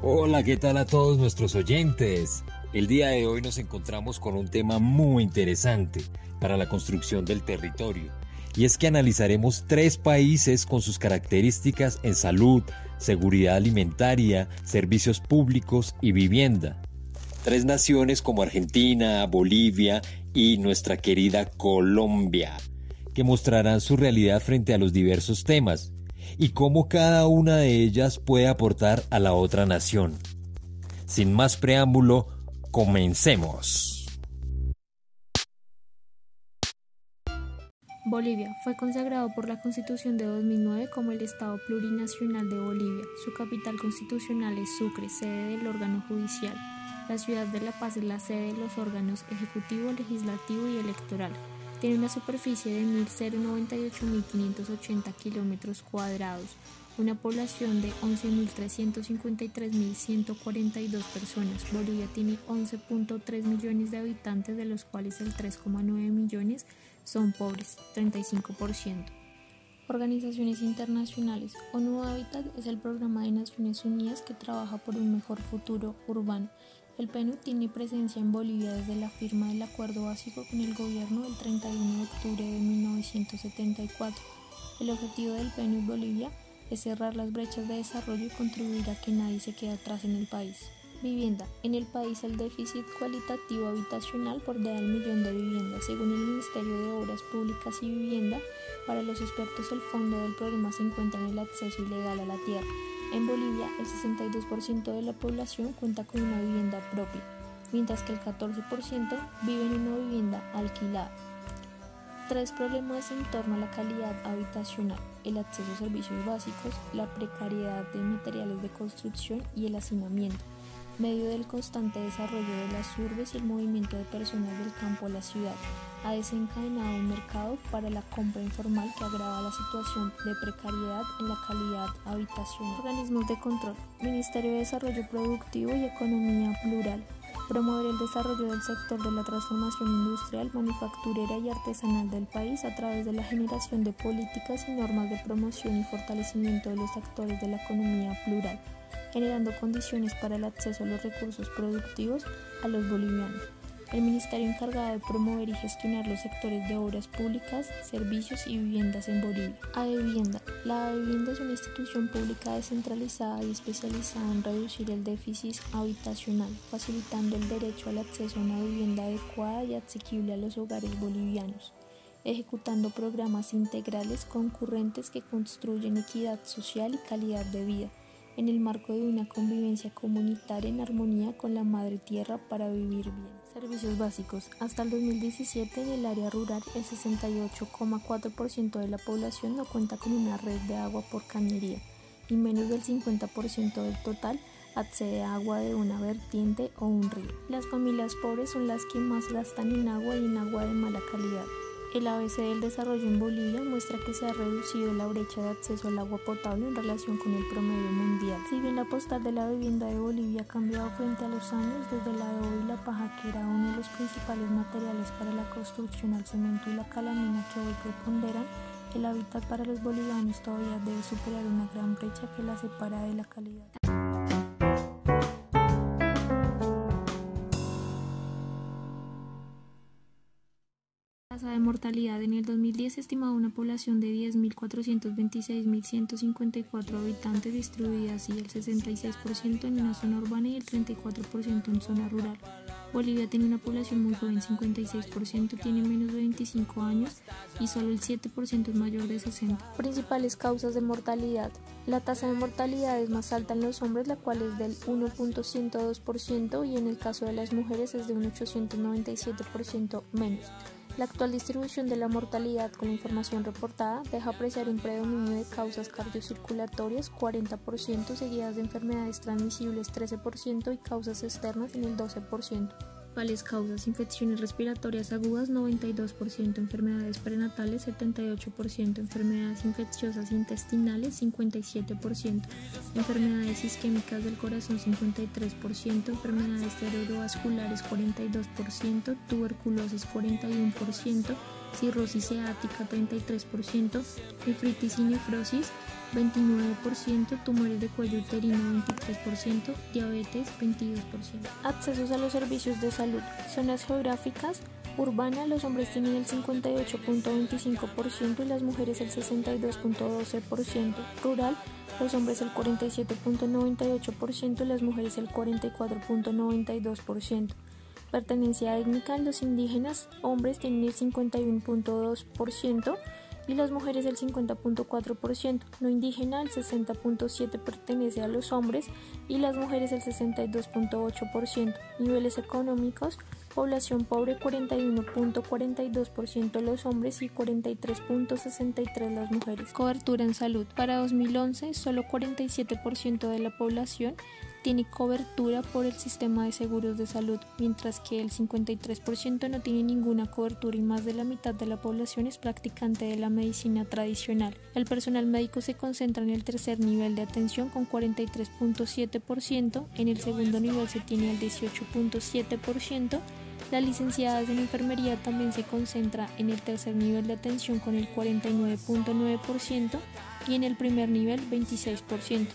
Hola, ¿qué tal a todos nuestros oyentes? El día de hoy nos encontramos con un tema muy interesante para la construcción del territorio, y es que analizaremos tres países con sus características en salud, seguridad alimentaria, servicios públicos y vivienda. Tres naciones como Argentina, Bolivia y nuestra querida Colombia, que mostrarán su realidad frente a los diversos temas y cómo cada una de ellas puede aportar a la otra nación. Sin más preámbulo, comencemos. Bolivia fue consagrado por la Constitución de 2009 como el Estado plurinacional de Bolivia. Su capital constitucional es Sucre, sede del órgano judicial. La ciudad de La Paz es la sede de los órganos ejecutivo, legislativo y electoral. Tiene una superficie de 1.098.580 kilómetros cuadrados, una población de 11.353.142 personas. Bolivia tiene 11.3 millones de habitantes, de los cuales el 3,9 millones son pobres, 35%. Organizaciones internacionales. ONU Habitat es el programa de Naciones Unidas que trabaja por un mejor futuro urbano. El PNU tiene presencia en Bolivia desde la firma del acuerdo básico con el gobierno el 31 de octubre de 1974. El objetivo del PNU Bolivia es cerrar las brechas de desarrollo y contribuir a que nadie se quede atrás en el país. Vivienda. En el país el déficit cualitativo habitacional bordea el millón de viviendas. Según el Ministerio de Obras Públicas y Vivienda, para los expertos el fondo del problema se encuentra en el acceso ilegal a la tierra. En Bolivia, el 62% de la población cuenta con una vivienda propia, mientras que el 14% vive en una vivienda alquilada. Tres problemas en torno a la calidad habitacional, el acceso a servicios básicos, la precariedad de materiales de construcción y el hacinamiento medio del constante desarrollo de las urbes y el movimiento de personas del campo a la ciudad, ha desencadenado un mercado para la compra informal que agrava la situación de precariedad en la calidad habitacional. Organismos de control, Ministerio de Desarrollo Productivo y Economía Plural, promover el desarrollo del sector de la transformación industrial, manufacturera y artesanal del país a través de la generación de políticas y normas de promoción y fortalecimiento de los actores de la economía plural generando condiciones para el acceso a los recursos productivos a los bolivianos. El ministerio encargado de promover y gestionar los sectores de obras públicas, servicios y viviendas en Bolivia. A Vivienda. La Vivienda es una institución pública descentralizada y especializada en reducir el déficit habitacional, facilitando el derecho al acceso a una vivienda adecuada y asequible a los hogares bolivianos ejecutando programas integrales concurrentes que construyen equidad social y calidad de vida, en el marco de una convivencia comunitaria en armonía con la madre tierra para vivir bien. Servicios básicos. Hasta el 2017 en el área rural el 68,4% de la población no cuenta con una red de agua por cañería y menos del 50% del total accede a agua de una vertiente o un río. Las familias pobres son las que más gastan en agua y en agua de mala calidad. El ABC del desarrollo en Bolivia muestra que se ha reducido la brecha de acceso al agua potable en relación con el promedio mundial. Si bien la postal de la vivienda de Bolivia ha cambiado frente a los años, desde la de hoy la paja, que era uno de los principales materiales para la construcción al cemento y la calamina que hoy preponderan, el hábitat para los bolivianos todavía debe superar una gran brecha que la separa de la calidad. Tasa de mortalidad en el 2010 se estimaba una población de 10.426.154 habitantes distribuida así el 66% en una zona urbana y el 34% en zona rural. Bolivia tiene una población muy joven, 56% tiene menos de 25 años y solo el 7% es mayor de 60. Principales causas de mortalidad. La tasa de mortalidad es más alta en los hombres, la cual es del 1.102% y en el caso de las mujeres es de un 897% menos. La actual distribución de la mortalidad con la información reportada deja apreciar un predominio de causas cardiocirculatorias 40%, seguidas de enfermedades transmisibles 13% y causas externas en el 12% causas, infecciones respiratorias agudas 92%, enfermedades prenatales 78%, enfermedades infecciosas intestinales 57%, enfermedades isquémicas del corazón 53%, enfermedades cerebrovasculares 42%, tuberculosis 41%, cirrosis heática 33%, nefritis y nefrosis 29%, tumores de cuello uterino 23%, diabetes 22%. Accesos a los servicios de salud. Zonas geográficas. Urbana, los hombres tienen el 58.25% y las mujeres el 62.12%. Rural, los hombres el 47.98% y las mujeres el 44.92%. Pertenencia étnica, los indígenas, hombres tienen el 51.2% y las mujeres el 50.4%. No indígena el 60.7% pertenece a los hombres y las mujeres el 62.8%. Niveles económicos, población pobre 41.42% los hombres y 43.63% las mujeres. Cobertura en salud. Para 2011, solo 47% de la población tiene cobertura por el sistema de seguros de salud, mientras que el 53% no tiene ninguna cobertura y más de la mitad de la población es practicante de la medicina tradicional. El personal médico se concentra en el tercer nivel de atención con 43.7%, en el segundo nivel se tiene el 18.7%, las licenciadas en enfermería también se concentra en el tercer nivel de atención con el 49.9% y en el primer nivel 26%.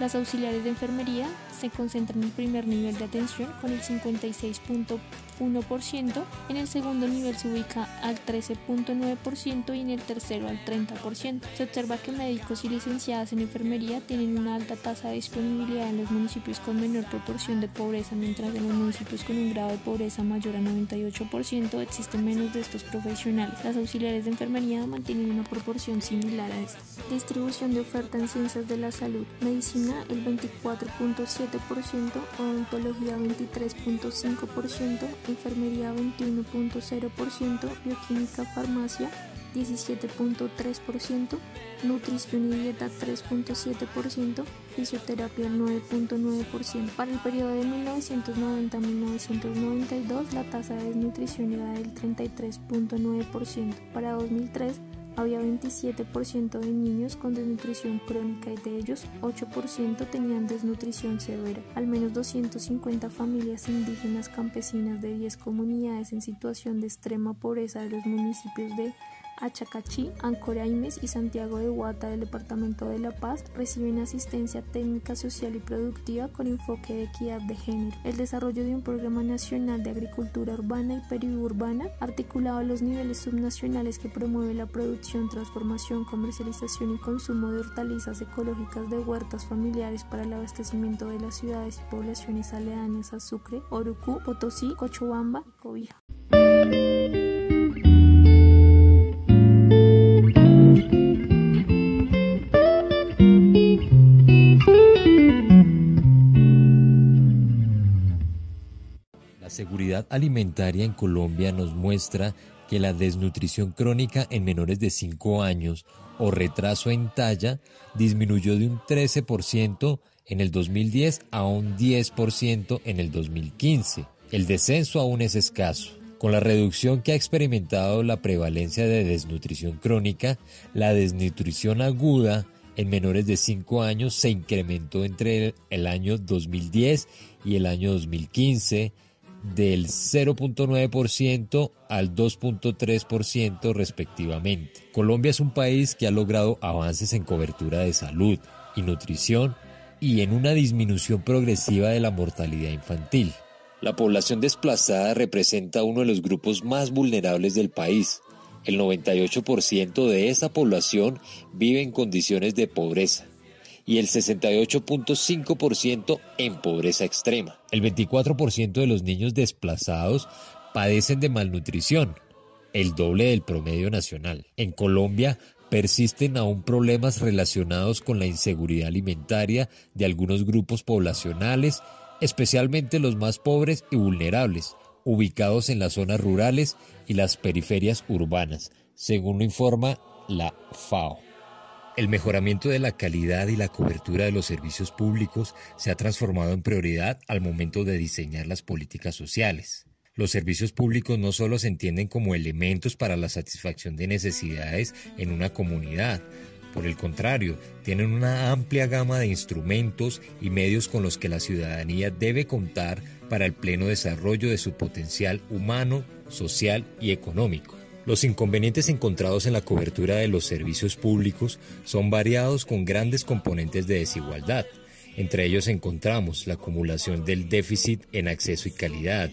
Las auxiliares de enfermería se concentran en el primer nivel de atención con el 56.1%, en el segundo nivel se ubica al 13.9% y en el tercero al 30%. Se observa que médicos y licenciadas en enfermería tienen una alta tasa de disponibilidad en los municipios con menor proporción de pobreza, mientras en los municipios con un grado de pobreza mayor a 98% existen menos de estos profesionales. Las auxiliares de enfermería mantienen una proporción similar a esta. Distribución de oferta en ciencias de la salud. Medicina el 24.7%, odontología 23.5%, enfermería 21.0%, bioquímica, farmacia 17.3%, nutrición y dieta 3.7%, fisioterapia 9.9%. Para el periodo de 1990 1992 la tasa de desnutrición era del 33.9%. Para 2003 había 27% de niños con desnutrición crónica y de ellos 8% tenían desnutrición severa. Al menos 250 familias indígenas campesinas de 10 comunidades en situación de extrema pobreza de los municipios de Achacachí, Ancoraimes y Santiago de Huata del Departamento de La Paz reciben asistencia técnica, social y productiva con enfoque de equidad de género. El desarrollo de un programa nacional de agricultura urbana y periurbana articulado a los niveles subnacionales que promueve la producción, transformación, comercialización y consumo de hortalizas ecológicas de huertas familiares para el abastecimiento de las ciudades y poblaciones aledañas a Sucre, Orucú, Potosí, Cochabamba y Cobija. Seguridad alimentaria en Colombia nos muestra que la desnutrición crónica en menores de 5 años o retraso en talla disminuyó de un 13% en el 2010 a un 10% en el 2015. El descenso aún es escaso. Con la reducción que ha experimentado la prevalencia de desnutrición crónica, la desnutrición aguda en menores de 5 años se incrementó entre el año 2010 y el año 2015 del 0.9% al 2.3% respectivamente. Colombia es un país que ha logrado avances en cobertura de salud y nutrición y en una disminución progresiva de la mortalidad infantil. La población desplazada representa uno de los grupos más vulnerables del país. El 98% de esta población vive en condiciones de pobreza y el 68.5% en pobreza extrema. El 24% de los niños desplazados padecen de malnutrición, el doble del promedio nacional. En Colombia persisten aún problemas relacionados con la inseguridad alimentaria de algunos grupos poblacionales, especialmente los más pobres y vulnerables, ubicados en las zonas rurales y las periferias urbanas, según lo informa la FAO. El mejoramiento de la calidad y la cobertura de los servicios públicos se ha transformado en prioridad al momento de diseñar las políticas sociales. Los servicios públicos no solo se entienden como elementos para la satisfacción de necesidades en una comunidad, por el contrario, tienen una amplia gama de instrumentos y medios con los que la ciudadanía debe contar para el pleno desarrollo de su potencial humano, social y económico. Los inconvenientes encontrados en la cobertura de los servicios públicos son variados con grandes componentes de desigualdad. Entre ellos encontramos la acumulación del déficit en acceso y calidad,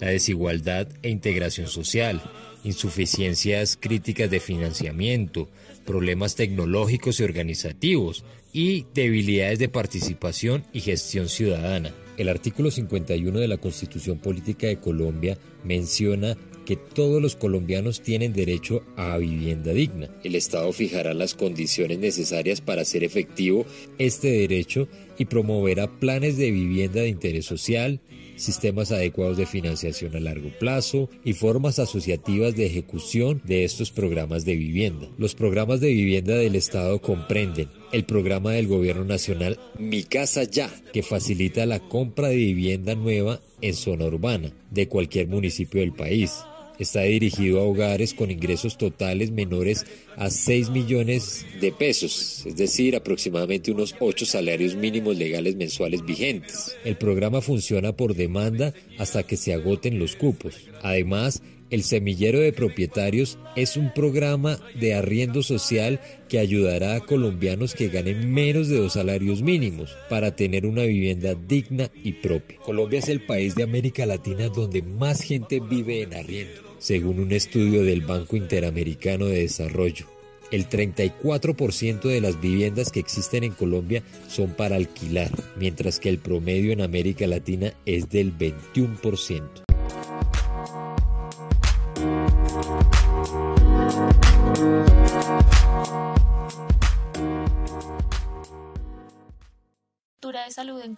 la desigualdad e integración social, insuficiencias críticas de financiamiento, problemas tecnológicos y organizativos y debilidades de participación y gestión ciudadana. El artículo 51 de la Constitución Política de Colombia menciona que todos los colombianos tienen derecho a vivienda digna. El Estado fijará las condiciones necesarias para hacer efectivo este derecho y promoverá planes de vivienda de interés social, sistemas adecuados de financiación a largo plazo y formas asociativas de ejecución de estos programas de vivienda. Los programas de vivienda del Estado comprenden el programa del Gobierno Nacional Mi Casa Ya, que facilita la compra de vivienda nueva en zona urbana de cualquier municipio del país. Está dirigido a hogares con ingresos totales menores a 6 millones de pesos, es decir, aproximadamente unos 8 salarios mínimos legales mensuales vigentes. El programa funciona por demanda hasta que se agoten los cupos. Además, el Semillero de Propietarios es un programa de arriendo social que ayudará a colombianos que ganen menos de dos salarios mínimos para tener una vivienda digna y propia. Colombia es el país de América Latina donde más gente vive en arriendo, según un estudio del Banco Interamericano de Desarrollo. El 34% de las viviendas que existen en Colombia son para alquilar, mientras que el promedio en América Latina es del 21%.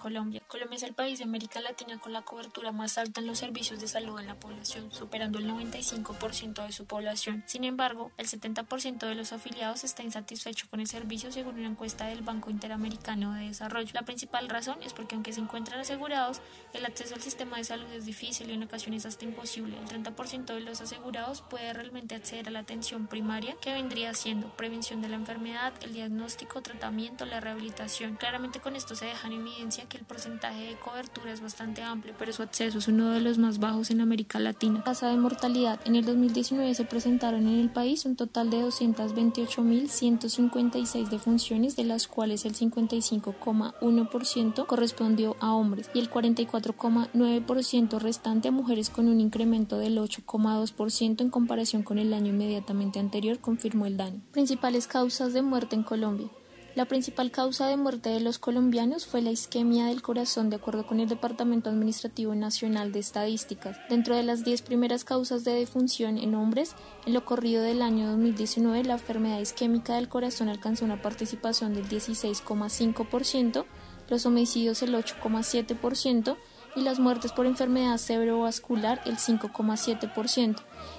Colombia. Colombia el país de América Latina con la cobertura más alta en los servicios de salud en la población, superando el 95% de su población. Sin embargo, el 70% de los afiliados está insatisfecho con el servicio según una encuesta del Banco Interamericano de Desarrollo. La principal razón es porque aunque se encuentran asegurados, el acceso al sistema de salud es difícil y en ocasiones hasta imposible. El 30% de los asegurados puede realmente acceder a la atención primaria que vendría siendo prevención de la enfermedad, el diagnóstico, tratamiento, la rehabilitación. Claramente con esto se deja en evidencia que el porcentaje de cobertura es bastante amplio, pero su acceso es uno de los más bajos en América Latina. Tasa de mortalidad. En el 2019 se presentaron en el país un total de 228.156 defunciones, de las cuales el 55,1% correspondió a hombres y el 44,9% restante a mujeres con un incremento del 8,2% en comparación con el año inmediatamente anterior, confirmó el DANI. Principales causas de muerte en Colombia. La principal causa de muerte de los colombianos fue la isquemia del corazón, de acuerdo con el Departamento Administrativo Nacional de Estadísticas. Dentro de las 10 primeras causas de defunción en hombres, en lo corrido del año 2019, la enfermedad isquémica del corazón alcanzó una participación del 16,5%, los homicidios el 8,7%, y las muertes por enfermedad cerebrovascular el 5,7%.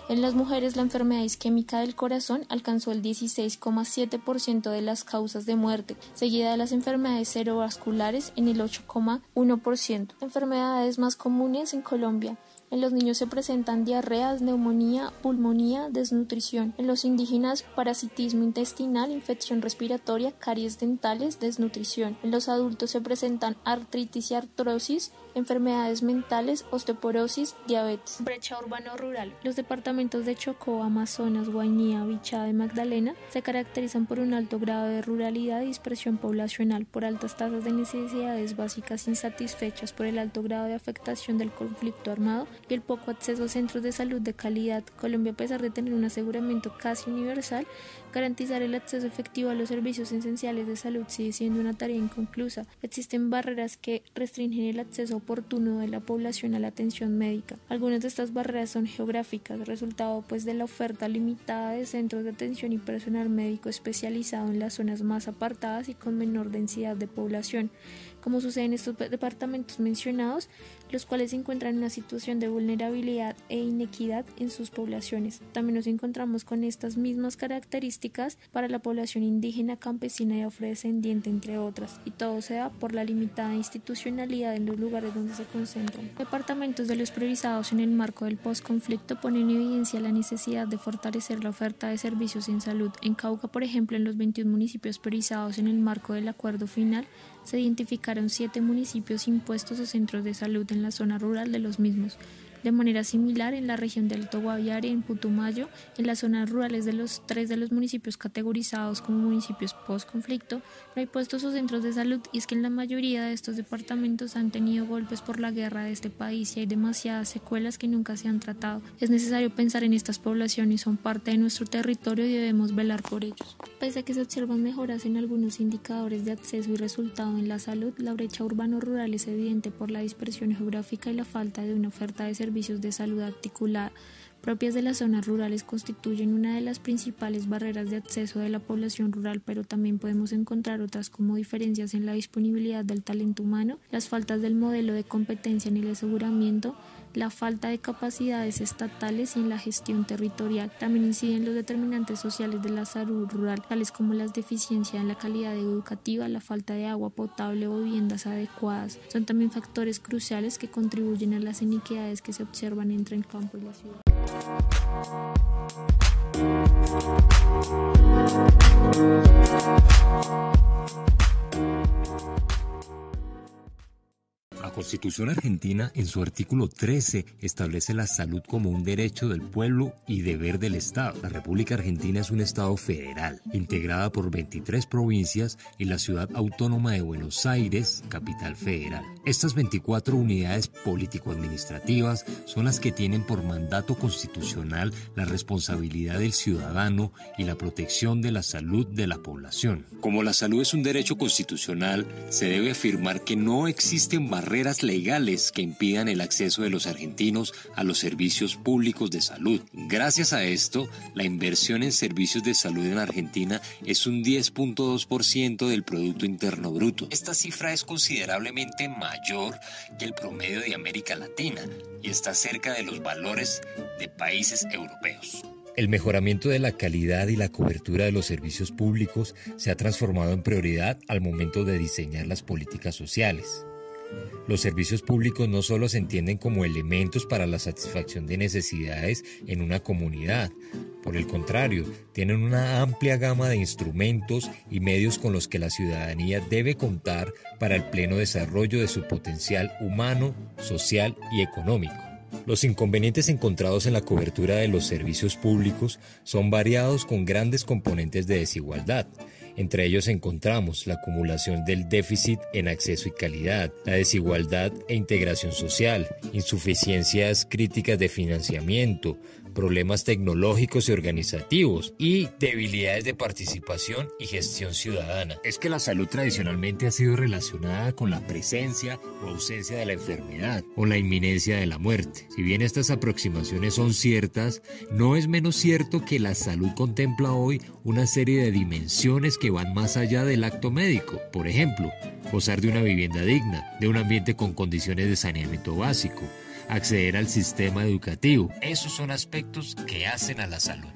En las mujeres la enfermedad isquémica del corazón alcanzó el 16,7% de las causas de muerte, seguida de las enfermedades cerebrovasculares en el 8,1%. Enfermedades más comunes en Colombia en los niños se presentan diarreas, neumonía, pulmonía, desnutrición. En los indígenas, parasitismo intestinal, infección respiratoria, caries dentales, desnutrición. En los adultos se presentan artritis y artrosis, enfermedades mentales, osteoporosis, diabetes. Brecha urbano-rural. Los departamentos de Chocó, Amazonas, Guainía, Bichada y Magdalena se caracterizan por un alto grado de ruralidad y dispersión poblacional, por altas tasas de necesidades básicas insatisfechas, por el alto grado de afectación del conflicto armado y el poco acceso a centros de salud de calidad. Colombia, a pesar de tener un aseguramiento casi universal, garantizar el acceso efectivo a los servicios esenciales de salud sigue siendo una tarea inconclusa. Existen barreras que restringen el acceso oportuno de la población a la atención médica. Algunas de estas barreras son geográficas, resultado pues de la oferta limitada de centros de atención y personal médico especializado en las zonas más apartadas y con menor densidad de población como sucede en estos departamentos mencionados, los cuales se encuentran en una situación de vulnerabilidad e inequidad en sus poblaciones. También nos encontramos con estas mismas características para la población indígena, campesina y afrodescendiente, entre otras, y todo se da por la limitada institucionalidad en los lugares donde se concentran. Departamentos de los priorizados en el marco del postconflicto ponen en evidencia la necesidad de fortalecer la oferta de servicios en salud. En Cauca, por ejemplo, en los 21 municipios priorizados en el marco del acuerdo final, se identificaron siete municipios impuestos o centros de salud en la zona rural de los mismos. De manera similar, en la región del Alto Guaviare, en Putumayo, en las zonas rurales de los tres de los municipios categorizados como municipios post-conflicto, no hay puestos o centros de salud y es que en la mayoría de estos departamentos han tenido golpes por la guerra de este país y hay demasiadas secuelas que nunca se han tratado. Es necesario pensar en estas poblaciones, son parte de nuestro territorio y debemos velar por ellos. Pese a que se observan mejoras en algunos indicadores de acceso y resultado en la salud, la brecha urbano-rural es evidente por la dispersión geográfica y la falta de una oferta de servicios de salud articulada propias de las zonas rurales constituyen una de las principales barreras de acceso de la población rural, pero también podemos encontrar otras como diferencias en la disponibilidad del talento humano, las faltas del modelo de competencia en el aseguramiento, la falta de capacidades estatales y en la gestión territorial. También inciden los determinantes sociales de la salud rural, tales como las deficiencias en la calidad educativa, la falta de agua potable o viviendas adecuadas. Son también factores cruciales que contribuyen a las iniquidades que se observan entre el campo y la ciudad. Thank you. Constitución argentina, en su artículo 13, establece la salud como un derecho del pueblo y deber del Estado. La República Argentina es un Estado federal, integrada por 23 provincias y la ciudad autónoma de Buenos Aires, capital federal. Estas 24 unidades político-administrativas son las que tienen por mandato constitucional la responsabilidad del ciudadano y la protección de la salud de la población. Como la salud es un derecho constitucional, se debe afirmar que no existen legales que impidan el acceso de los argentinos a los servicios públicos de salud. Gracias a esto, la inversión en servicios de salud en Argentina es un 10.2% del Producto Interno Bruto. Esta cifra es considerablemente mayor que el promedio de América Latina y está cerca de los valores de países europeos. El mejoramiento de la calidad y la cobertura de los servicios públicos se ha transformado en prioridad al momento de diseñar las políticas sociales. Los servicios públicos no solo se entienden como elementos para la satisfacción de necesidades en una comunidad, por el contrario, tienen una amplia gama de instrumentos y medios con los que la ciudadanía debe contar para el pleno desarrollo de su potencial humano, social y económico. Los inconvenientes encontrados en la cobertura de los servicios públicos son variados con grandes componentes de desigualdad, entre ellos encontramos la acumulación del déficit en acceso y calidad, la desigualdad e integración social, insuficiencias críticas de financiamiento, problemas tecnológicos y organizativos y debilidades de participación y gestión ciudadana. Es que la salud tradicionalmente ha sido relacionada con la presencia o ausencia de la enfermedad o la inminencia de la muerte. Si bien estas aproximaciones son ciertas, no es menos cierto que la salud contempla hoy una serie de dimensiones que van más allá del acto médico. Por ejemplo, gozar de una vivienda digna, de un ambiente con condiciones de saneamiento básico, acceder al sistema educativo. Esos son aspectos que hacen a la salud.